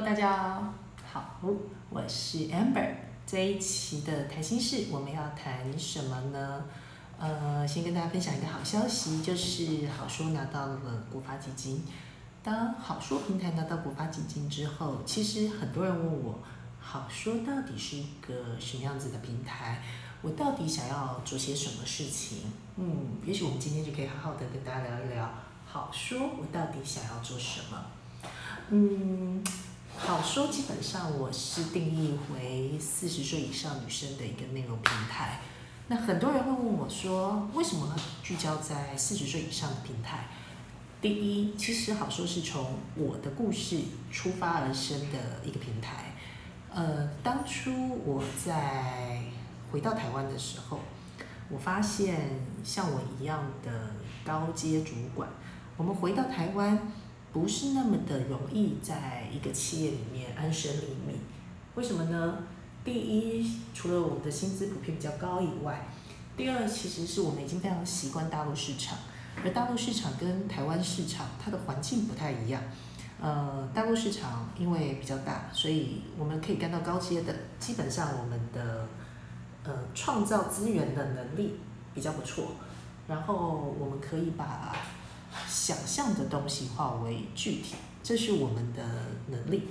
大家好，我是 Amber。这一期的谈心事，我们要谈什么呢？呃，先跟大家分享一个好消息，就是好说拿到了国发基金。当好说平台拿到国发基金之后，其实很多人问我，好说到底是一个什么样子的平台？我到底想要做些什么事情？嗯，也许我们今天就可以好好的跟大家聊一聊，好说我到底想要做什么？嗯，好说基本上我是定义为四十岁以上女生的一个内容平台。那很多人会问我说，为什么聚焦在四十岁以上的平台？第一，其实好说是从我的故事出发而生的一个平台。呃，当初我在回到台湾的时候，我发现像我一样的高阶主管，我们回到台湾。不是那么的容易在一个企业里面安身立命，为什么呢？第一，除了我们的薪资普遍比较高以外，第二，其实是我们已经非常习惯大陆市场，而大陆市场跟台湾市场它的环境不太一样。呃，大陆市场因为比较大，所以我们可以干到高阶的，基本上我们的呃创造资源的能力比较不错，然后我们可以把。想象的东西化为具体，这是我们的能力。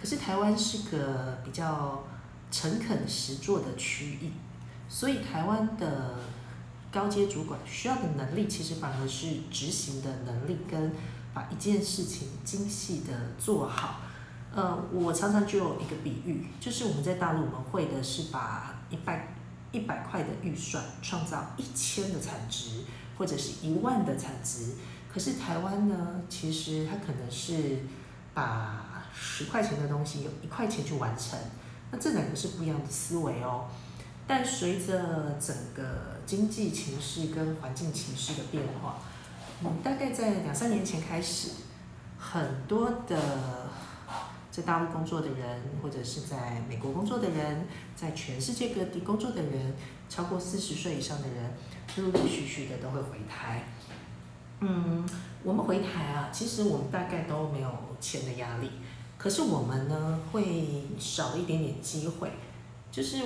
可是台湾是个比较诚恳实做的区域，所以台湾的高阶主管需要的能力，其实反而是执行的能力跟把一件事情精细的做好。呃，我常常就有一个比喻，就是我们在大陆我们会的是把一百一百块的预算创造一千的产值，或者是一万的产值。可是台湾呢，其实它可能是把十块钱的东西用一块钱去完成，那这两个是不一样的思维哦。但随着整个经济情势跟环境情势的变化，嗯，大概在两三年前开始，很多的在大陆工作的人，或者是在美国工作的人，在全世界各地工作的人，超过四十岁以上的人，陆陆续续的都会回台。嗯，我们回台啊，其实我们大概都没有钱的压力，可是我们呢会少一点点机会，就是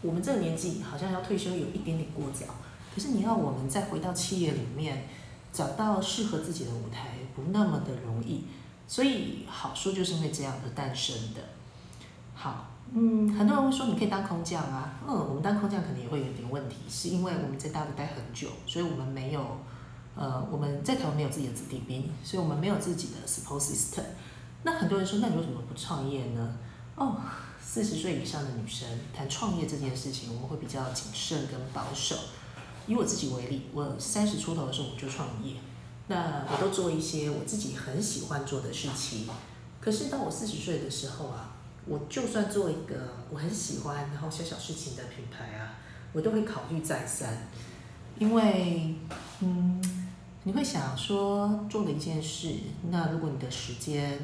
我们这个年纪好像要退休有一点点过早，可是你要我们再回到企业里面找到适合自己的舞台，不那么的容易，所以好书就是因为这样而诞生的。好，嗯，很多人会说你可以当空降啊，嗯，我们当空降可能也会有点问题，是因为我们在大陆待很久，所以我们没有。呃，我们在台湾没有自己的子弟兵，所以我们没有自己的 support system。那很多人说，那你为什么不创业呢？哦，四十岁以上的女生谈创业这件事情，我们会比较谨慎跟保守。以我自己为例，我三十出头的时候我就创业，那我都做一些我自己很喜欢做的事情。可是到我四十岁的时候啊，我就算做一个我很喜欢然后小小事情的品牌啊，我都会考虑再三，因为，嗯。你会想说做的一件事，那如果你的时间，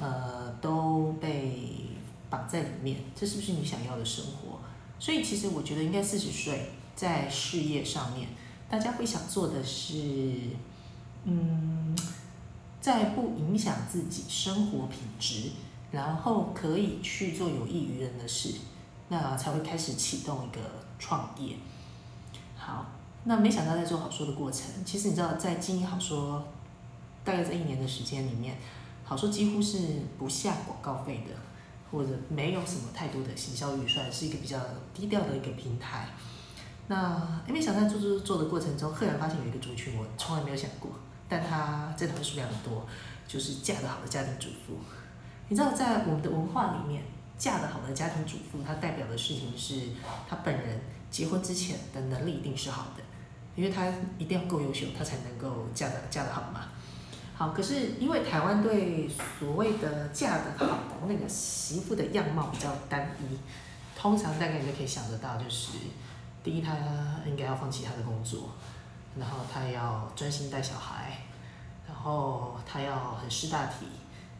呃，都被绑在里面，这是不是你想要的生活？所以其实我觉得应该四十岁在事业上面，大家会想做的是，嗯，在不影响自己生活品质，然后可以去做有益于人的事，那才会开始启动一个创业。好。那没想到在做好说的过程，其实你知道，在经营好说，大概在一年的时间里面，好说几乎是不下广告费的，或者没有什么太多的行销预算，是一个比较低调的一个平台。那没想到做做做的过程中，赫然发现有一个族群我从来没有想过，但她真的数量很多，就是嫁得好的家庭主妇。你知道，在我们的文化里面，嫁得好的家庭主妇，她代表的事情是她本人结婚之前的能力一定是好的。因为她一定要够优秀，她才能够嫁得嫁得好嘛。好，可是因为台湾对所谓的嫁得好的那个媳妇的样貌比较单一，通常大概你就可以想得到，就是第一，她应该要放弃她的工作，然后她要专心带小孩，然后她要很识大体，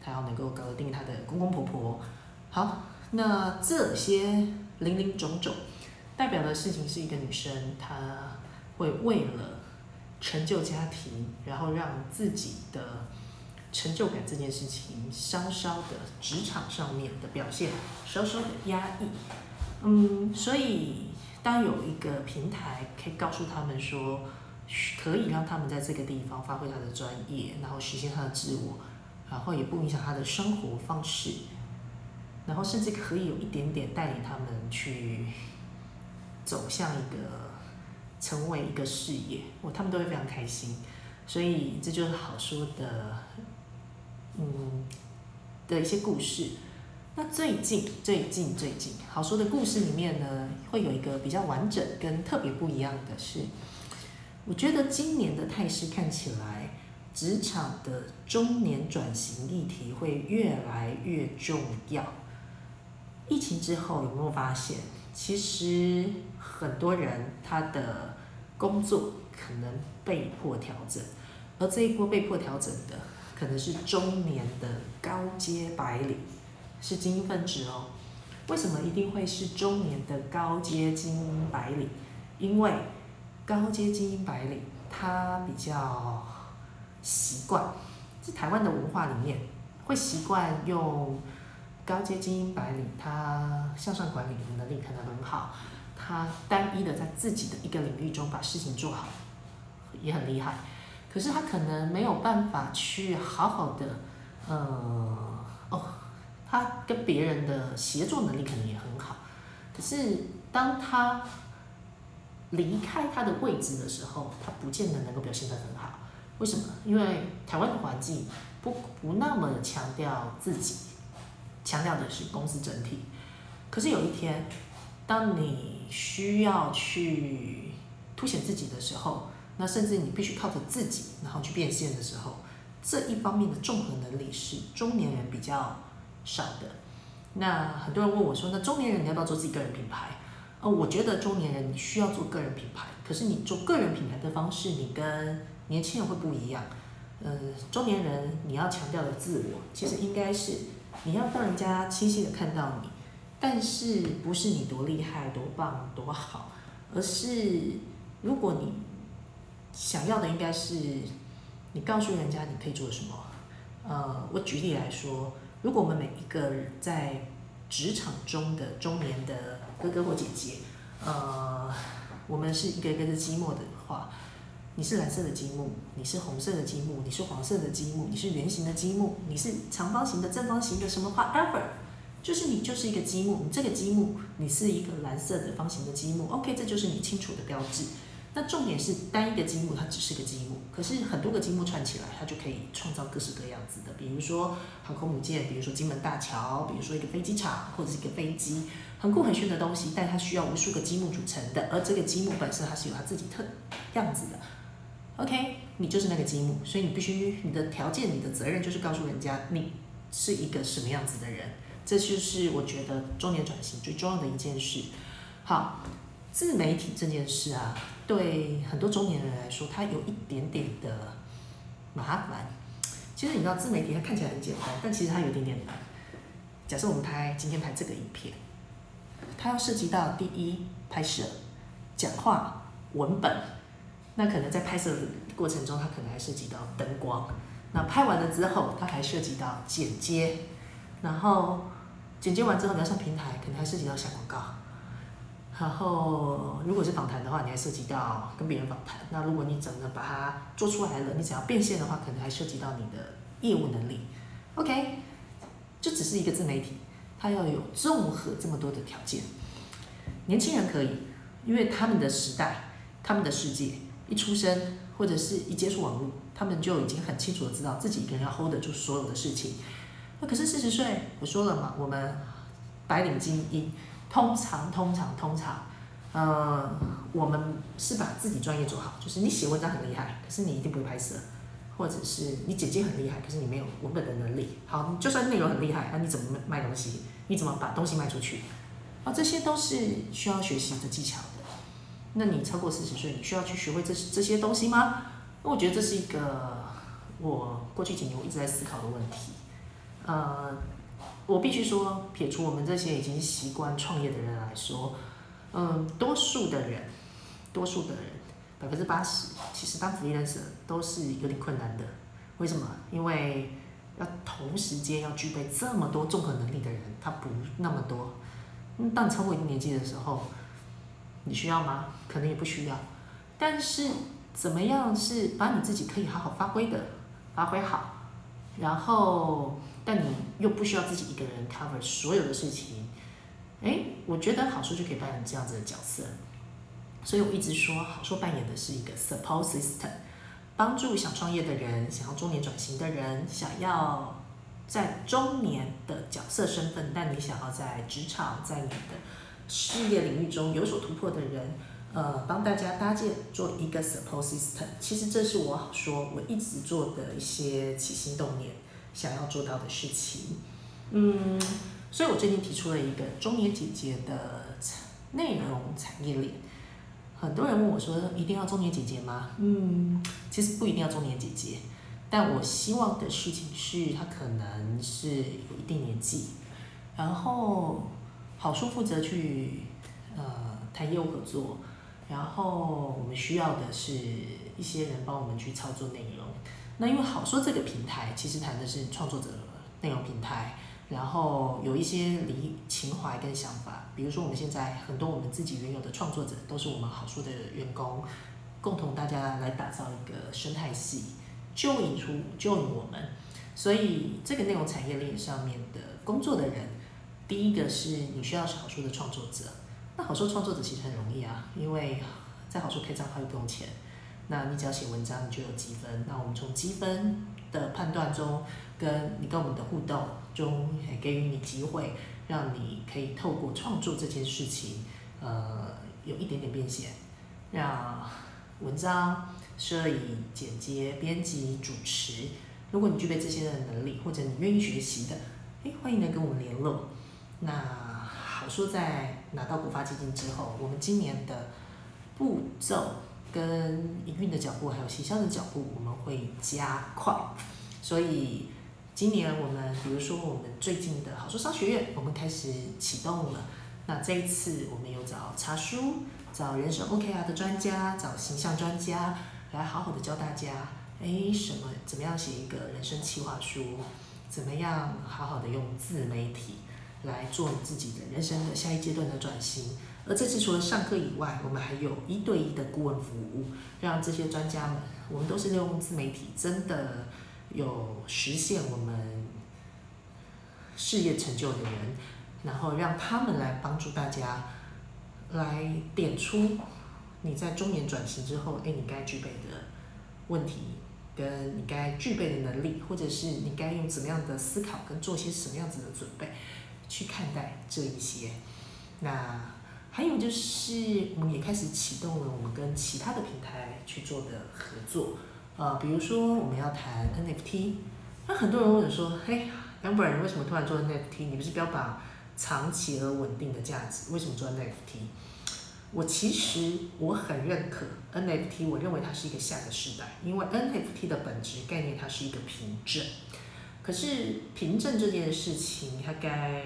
她要能够搞定她的公公婆婆。好，那这些零零种种代表的事情是一个女生她。会为了成就家庭，然后让自己的成就感这件事情稍稍的职场上面的表现稍稍的压抑。嗯，所以当有一个平台可以告诉他们说，可以让他们在这个地方发挥他的专业，然后实现他的自我，然后也不影响他的生活方式，然后甚至可以有一点点带领他们去走向一个成为一个事业，我他们都会非常开心。所以这就是好说的，嗯的一些故事。那最近最近最近好说的故事里面呢，会有一个比较完整跟特别不一样的是，我觉得今年的态势看起来，职场的中年转型议题会越来越重要。疫情之后有没有发现，其实很多人他的工作可能被迫调整，而这一波被迫调整的，可能是中年的高阶白领。是精英分子哦，为什么一定会是中年的高阶精英白领？因为高阶精英白领他比较习惯，在台湾的文化里面会习惯用高阶精英白领，他向上管理的能力可能很好，他单一的在自己的一个领域中把事情做好，也很厉害，可是他可能没有办法去好好的，呃，哦。他跟别人的协作能力可能也很好，可是当他离开他的位置的时候，他不见得能够表现得很好。为什么？因为台湾的环境不不那么强调自己，强调的是公司整体。可是有一天，当你需要去凸显自己的时候，那甚至你必须靠着自己然后去变现的时候，这一方面的综合能力是中年人比较。少的，那很多人问我说：“那中年人你要不要做自己个人品牌？”呃，我觉得中年人你需要做个人品牌，可是你做个人品牌的方式，你跟年轻人会不一样。嗯，中年人你要强调的自我，其实应该是你要让人家清晰的看到你，但是不是你多厉害、多棒、多好，而是如果你想要的应该是你告诉人家你可以做什么。呃，我举例来说。如果我们每一个在职场中的中年的哥哥或姐姐，呃，我们是一个一个的积木的话，你是蓝色的积木，你是红色的积木，你是黄色的积木，你是圆形的积木，你是长方形的、正方形的，什么花 ever，就是你就是一个积木，你这个积木你是一个蓝色的方形的积木，OK，这就是你清楚的标志。那重点是单一个积木，它只是个积木，可是很多个积木串起来，它就可以创造各式各样子的。比如说航空母舰，比如说金门大桥，比如说一个飞机场或者是一个飞机，很酷很炫的东西，但它需要无数个积木组成的，而这个积木本身它是有它自己特样子的。OK，你就是那个积木，所以你必须你的条件、你的责任就是告诉人家你是一个什么样子的人。这就是我觉得中年转型最重要的一件事。好，自媒体这件事啊。对很多中年人来说，它有一点点的麻烦。其实你知道，自媒体它看起来很简单，但其实它有一点点难。假设我们拍今天拍这个影片，它要涉及到第一拍摄、讲话、文本，那可能在拍摄的过程中，它可能还涉及到灯光。那拍完了之后，它还涉及到剪接，然后剪接完之后你要上平台，可能还涉及到下广告。然后，如果是访谈的话，你还涉及到跟别人访谈。那如果你整个把它做出来了，你只要变现的话，可能还涉及到你的业务能力。OK，就只是一个自媒体，它要有综合这么多的条件。年轻人可以，因为他们的时代、他们的世界，一出生或者是一接触网络，他们就已经很清楚的知道自己一个人要 hold 得住所有的事情。那可是四十岁，我说了嘛，我们白领精英。通常，通常，通常，呃，我们是把自己专业做好，就是你写文章很厉害，可是你一定不会拍摄，或者是你剪辑很厉害，可是你没有文本的能力。好，就算内容很厉害，那你怎么卖东西？你怎么把东西卖出去？啊，这些都是需要学习的技巧的。那你超过四十岁，你需要去学会这这些东西吗？我觉得这是一个我过去几年我一直在思考的问题，呃。我必须说，撇除我们这些已经习惯创业的人来说，嗯，多数的人，多数的人，百分之八十，其实当 freelancer 都是有点困难的。为什么？因为要同时间要具备这么多综合能力的人，他不那么多。嗯，当你超过一定年纪的时候，你需要吗？可能也不需要。但是怎么样是把你自己可以好好发挥的，发挥好，然后但你又不需要自己一个人 cover 所有的事情。哎，我觉得好说就可以扮演这样子的角色。所以我一直说，好说扮演的是一个 support system。帮助想创业的人，想要中年转型的人，想要在中年的角色身份，但你想要在职场、在你的事业领域中有所突破的人，呃，帮大家搭建做一个 support system。其实这是我说我一直做的一些起心动念，想要做到的事情。嗯，所以我最近提出了一个中年姐姐的产内容产业链。很多人问我说：“一定要中年姐姐吗？”嗯，其实不一定要中年姐姐，但我希望的事情是她可能是有一定年纪，然后好说负责去呃谈业务合作，然后我们需要的是一些人帮我们去操作内容。那因为好说这个平台其实谈的是创作者内容平台。然后有一些理情怀跟想法，比如说我们现在很多我们自己原有的创作者，都是我们好说的员工，共同大家来打造一个生态系，就引出就引我们。所以这个内容产业链上面的工作的人，第一个是你需要是好书的创作者。那好书创作者其实很容易啊，因为在好书开账号又不用钱，那你只要写文章你就有积分。那我们从积分的判断中，跟你跟我们的互动。中给予你机会，让你可以透过创作这件事情，呃，有一点点变现，让文章、摄影、剪接、编辑、主持，如果你具备这些的能力，或者你愿意学习的，哎，欢迎来跟我们联络。那说，在拿到古发基金之后，我们今年的步骤跟营运的脚步，还有行销的脚步，我们会加快，所以。今年我们，比如说我们最近的好说商学院，我们开始启动了。那这一次我们有找茶书，找人生 OKR 的专家，找形象专家，来好好的教大家，哎，什么怎么样写一个人生企划书，怎么样好好的用自媒体来做你自己的人生的下一阶段的转型。而这次除了上课以外，我们还有一对一的顾问服务，让这些专家们，我们都是利用自媒体，真的。有实现我们事业成就的人，然后让他们来帮助大家，来点出你在中年转型之后，哎，你该具备的问题，跟你该具备的能力，或者是你该用怎么样的思考跟做些什么样子的准备去看待这一些。那还有就是，我们也开始启动了我们跟其他的平台去做的合作。呃，比如说我们要谈 NFT，那很多人问说，嘿，杨不然你为什么突然做 NFT？你不是标榜长期而稳定的价值，为什么做 NFT？我其实我很认可 NFT，我认为它是一个下个时代，因为 NFT 的本质概念它是一个凭证。可是凭证这件事情，它该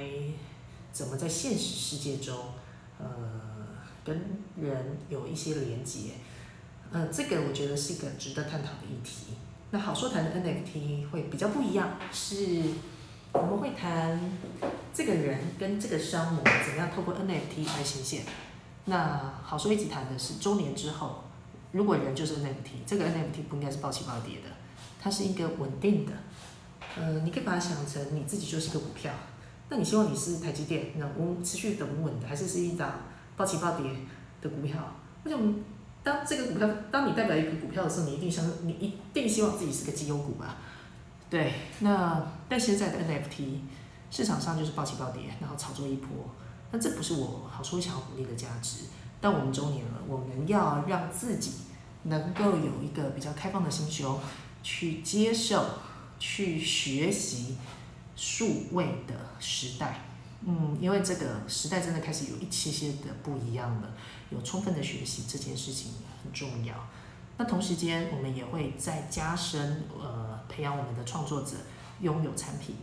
怎么在现实世界中，呃，跟人有一些连接？呃，这个我觉得是一个值得探讨的议题。那好说谈的 NFT 会比较不一样，是我们会谈这个人跟这个商模怎么样透过 NFT 来显现。那好说一直谈的是周年之后，如果人就是 NFT，这个 NFT 不应该是暴起暴跌的，它是一个稳定的。呃，你可以把它想成你自己就是个股票，那你希望你是台积电，那稳持续的稳稳的，还是是一档暴起暴跌的股票？为什么？当这个股票，当你代表一个股票的时候，你一定想，你一定希望自己是个绩优股吧？对，那但现在的 NFT 市场上就是暴起暴跌，然后炒作一波，那这不是我好说想要鼓励的价值。但我们周年了，我们要让自己能够有一个比较开放的心胸，去接受、去学习数位的时代。嗯，因为这个时代真的开始有一些些的不一样了。有充分的学习这件事情很重要。那同时间，我们也会再加深呃培养我们的创作者拥有产品。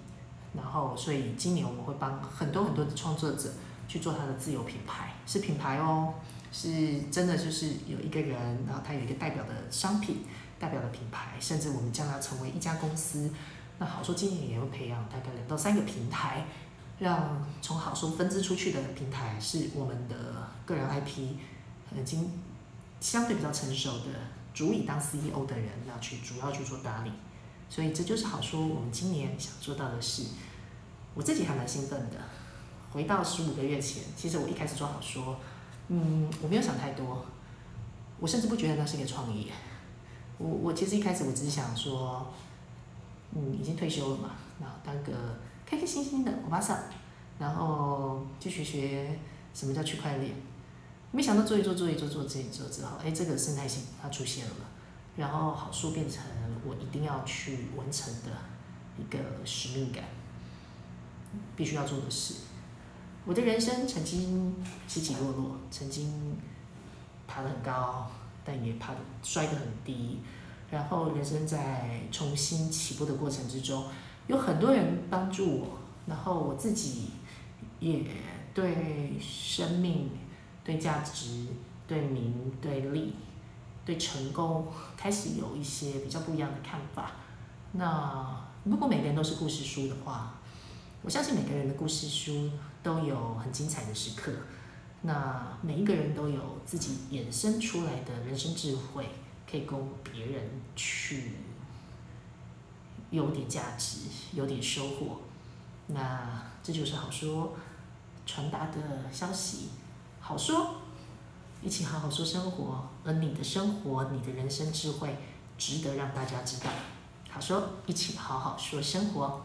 然后，所以今年我们会帮很多很多的创作者去做他的自有品牌，是品牌哦。是真的就是有一个人，然后他有一个代表的商品、代表的品牌，甚至我们将它成为一家公司。那好说今年也会培养大概两到三个平台，让从好说分支出去的平台是我们的个人 IP，已经相对比较成熟的，足以当 CEO 的人要去主要去做打理。所以这就是好说我们今年想做到的事。我自己还蛮兴奋的。回到十五个月前，其实我一开始做好说，嗯，我没有想太多，我甚至不觉得那是一个创意。我我其实一开始我只是想说，嗯，已经退休了嘛，然后当个开开心心的欧巴桑，然后去学学什么叫区块链。没想到做一做做一做做这一做之后，哎，这个生态系它出现了嘛，然后好书变成我一定要去完成的一个使命感。必须要做的事。我的人生曾经起起落落，曾经爬得很高，但也怕摔得很低。然后人生在重新起步的过程之中，有很多人帮助我，然后我自己也对生命、对价值、对名、对利、对成功开始有一些比较不一样的看法。那如果每个人都是故事书的话，我相信每个人的故事书都有很精彩的时刻，那每一个人都有自己衍生出来的人生智慧，可以供别人去有点价值，有点收获。那这就是好说传达的消息，好说，一起好好说生活，而你的生活，你的人生智慧，值得让大家知道。好说，一起好好说生活。